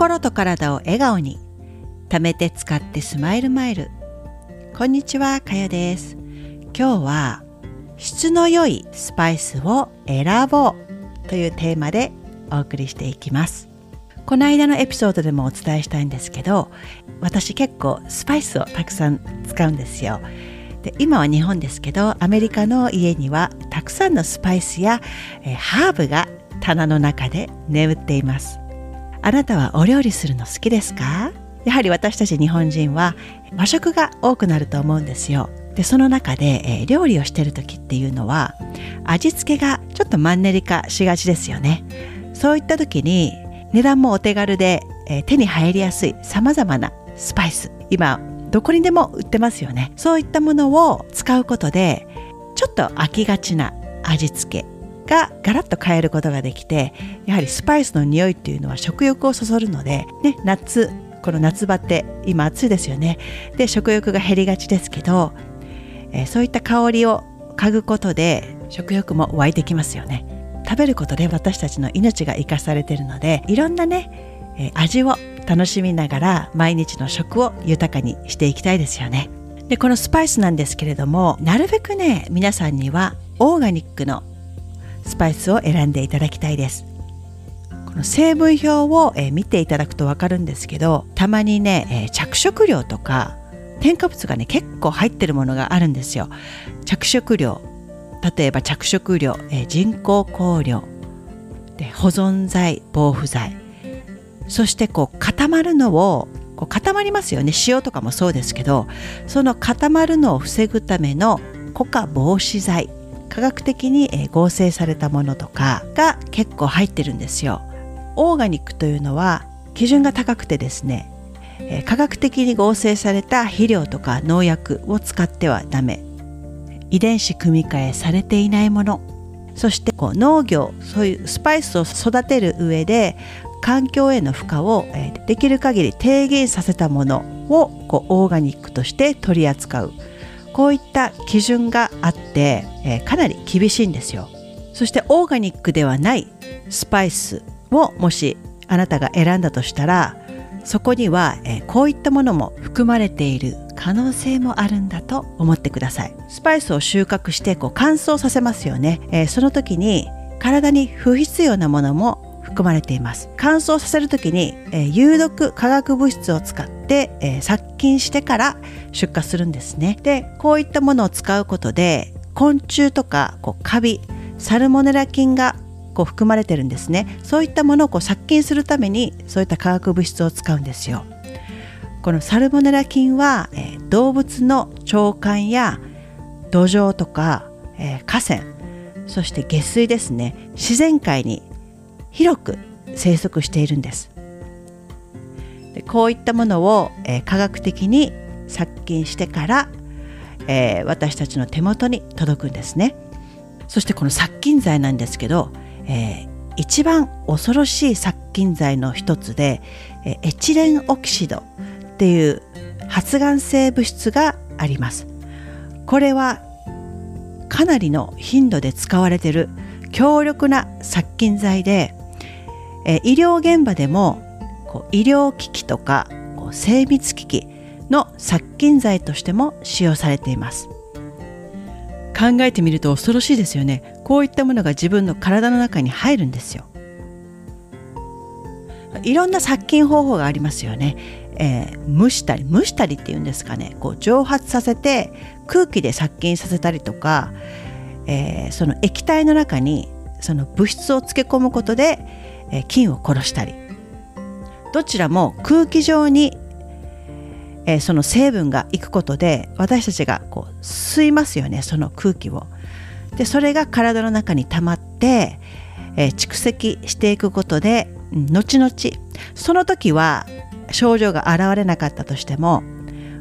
心と体を笑顔に貯めて使ってスマイルマイル。こんにちはかよです。今日は質の良いスパイスを選ぼうというテーマでお送りしていきます。この間のエピソードでもお伝えしたいんですけど私結構スパイスをたくさん使うんですよ。で今は日本ですけどアメリカの家にはたくさんのスパイスや、えハーブが棚の中で眠っています。あなたはお料理するの好きですか？やはり私たち日本人は和食が多くなると思うんですよ。でその中で、えー、料理をしてる時っていうのは味付けがちょっとマンネリ化しがちですよね。そういった時に値段もお手軽で、えー、手に入りやすい様々なスパイス今どこにでも売ってますよね。そういったものを使うことでちょっと飽きがちな味付けがガラッと変えることができてやはりスパイスの匂いっていうのは食欲をそそるので、ね、夏この夏バテ今暑いですよね。で食欲が減りがちですけど、えー、そういった香りを嗅ぐことで食欲も湧いてきますよね。食べることで私たちの命が生かされているのでいろんなね、えー、味を楽しみながら毎日の食を豊かにしていきたいですよね。でこのスパイスなんですけれどもなるべくね皆さんにはオーガニックのスパイスを選んでいただきたいです。この成分表を、え見ていただくと分かるんですけどたまにね、え着色料とか添加物がね結構入ってるものがあるんですよ。着色料例えば着色料、え人工香料で保存剤防腐剤。そしてこう固まるのをこう固まりますよね。塩とかもそうですけどその固まるのを防ぐための固化防止剤。科学的に合成されたものとかが結構入ってるんですよ。オーガニックというのは基準が高くてですね科学的に合成された肥料とか農薬を使ってはダメ。遺伝子組み換えされていないもの。そしてこう農業そういうスパイスを育てる上で環境への負荷をできる限り低減させたものをこうオーガニックとして取り扱う。こういった基準があって、えー、かなり厳しいんですよ。そしてオーガニックではないスパイスをもしあなたが選んだとしたらそこには、えー、こういったものも含まれている可能性もあるんだと思ってください。スパイスを収穫してこう乾燥させますよね、えー、その時に体に不必要なものも含まれています。乾燥させる時に、えー、有毒化学物質を使って、えー、殺菌してから出荷するんですね。でこういったものを使うことで昆虫とかこうカビサルモネラ菌がこう含まれてるんですね。そういったものをこう殺菌するためにそういった化学物質を使うんですよ。このサルモネラ菌は、えー、動物の腸管や土壌とか、えー、河川そして下水ですね。自然界に広く生息しているんです。でこういったものを、えー、科学的に殺菌してから、えー、私たちの手元に届くんですね。そしてこの殺菌剤なんですけど、えー、一番恐ろしい殺菌剤の一つで、えエチレンオキシドっていう発がん性物質があります。これはかなりの頻度で使われている強力な殺菌剤でえ医療現場でもこう医療機器とかこう精密機器の殺菌剤としても使用されています。考えてみると恐ろしいですよね。こういったものが自分の体の中に入るんですよ。いろんな殺菌方法がありますよね、えー、蒸したり蒸したりっていうんですかね。こう蒸発させて空気で殺菌させたりとか、えー、その液体の中にその物質を漬け込むことでえ菌を殺したり。どちらも空気上に、えその成分がいくことで私たちがこう吸いますよねその空気を。でそれが体の中に溜まって、え蓄積していくことで後々その時は症状が現れなかったとしても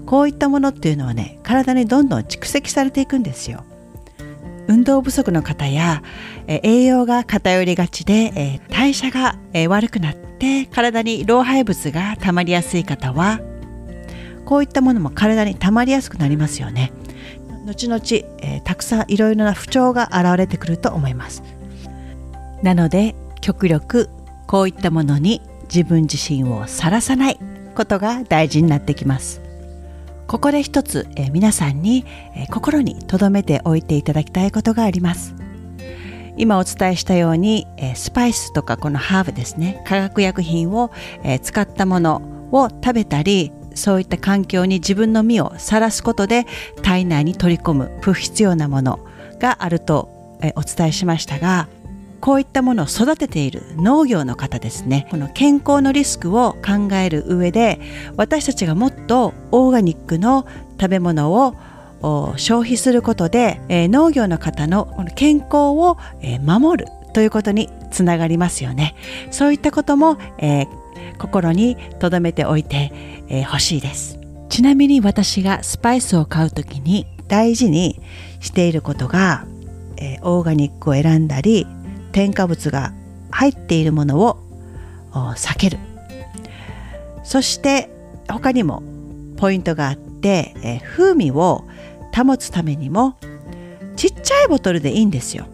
こういったものっていうのはね体にどんどん蓄積されていくんですよ。運動不足の方や、え栄養が偏りがちで、え代謝が、え悪くなって体に老廃物が溜まりやすい方はこういったものも体に溜まりやすくなりますよね。後々、えたくさんいろいろな不調が現れてくると思います。なので極力こういったものに自分自身を晒さないことが大事になってきます。ここで一つ、えー、皆さんに、えー、心に留めておいていただきたいことがあります。今お伝えしたように、えー、スパイスとかこのハーブですね。化学薬品を、えー、使ったものを食べたりそういった環境に自分の身をさらすことで体内に取り込む不必要なものがあると、えー、お伝えしましたがこういったものを育てている農業の方ですね。この健康のリスクを考える上で私たちがもっとオーガニックの食べ物を消費することで、え、農業の方のこの健康を、え、守るということにつながりますよね。そういったことも、えー、心に留めておいてほ、えー、しいです。ちなみに私がスパイスを買う時に大事にしていることが、えー、オーガニックを選んだり添加物が入っているものを避ける。そして他にもポイントがあって、えー、風味を保つためにもちっちゃいボトルでいいんですよ。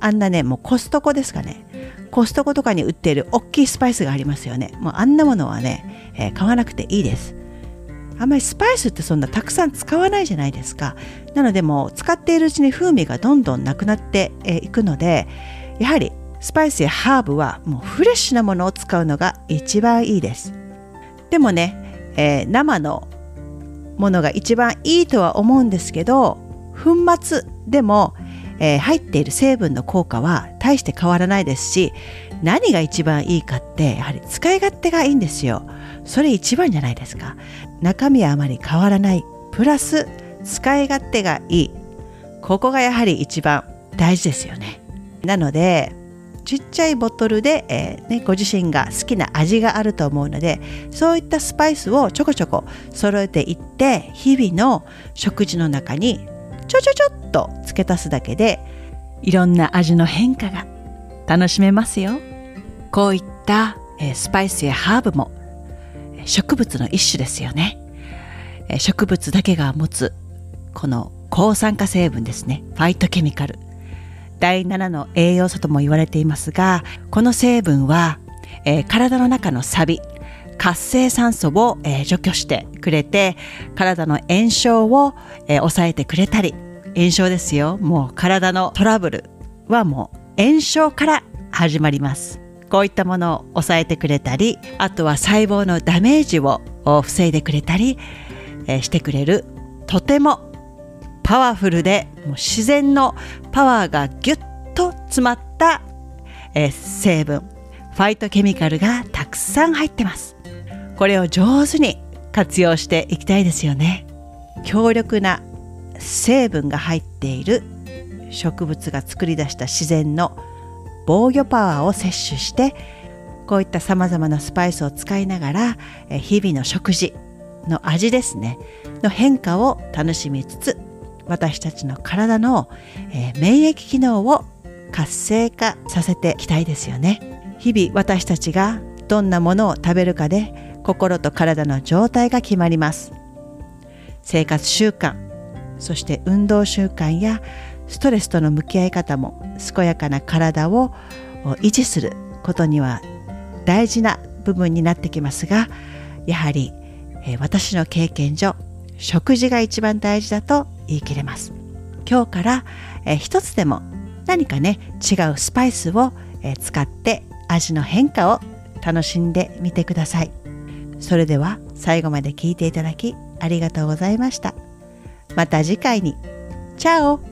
あんなねもうコストコですかね。コストコとかに売っている大きいスパイスがありますよね。もうあんなものはね、えー、買わなくていいです。あんまりスパイスってそんなたくさん使わないじゃないですか。なのでもう使っているうちに風味がどんどんなくなっていくのでやはりスパイスやハーブはもうフレッシュなものを使うのが一番いいです。でもね、えー、生のものが一番いいとは思うんですけど粉末でも、えー、入っている成分の効果は大して変わらないですし何が一番いいかってやはり使い勝手がいいんですよ。それ一番じゃないですか。中身はあまり変わらない。プラス使い勝手がいい。ここがやはり一番大事ですよね。なのでちっちゃいボトルで、えー、ね、ご自身が好きな味があると思うのでそういったスパイスをちょこちょこ揃えていって日々の食事の中にちょちょちょっと付け足すだけでいろんな味の変化が楽しめますよ。こういった、えー、スパイスやハーブも植物の一種ですよね、えー、植物だけが持つこの抗酸化成分ですね。ファイトケミカル。第7の栄養素とも言われていますがこの成分は、えー、体の中のサビ活性酸素を、えー、除去してくれて体の炎症を、えー、抑えてくれたり炎症ですよ。もう体のトラブルはもう炎症から始まります。こういったものを抑えてくれたりあとは細胞のダメージを防いでくれたり、えー、してくれる。とてもパワフルでもう自然のパワーがギュッと詰まった、えー、成分。ファイトケミカルがたくさん入ってます。これを上手に活用していきたいですよね。強力な成分が入っている植物が作り出した自然の防御パワーを摂取してこういったさまざまなスパイスを使いながら日々の食事の味ですねの変化を楽しみつつ私たちの体の、えー、免疫機能を活性化させていきたいですよね。日々私たちがどんなものを食べるかで心と体の状態が決まります。生活習慣そして運動習慣やストレスとの向き合い方も健やかな体を維持することには大事な部分になってきますがやはり、え、私の経験上食事が一番大事だと言い切れます。今日から、えー、一つでも何かね違うスパイスを、え、使って味の変化を楽しんでみてください。それでは最後まで聞いていただきありがとうございました。また次回に。チャオ。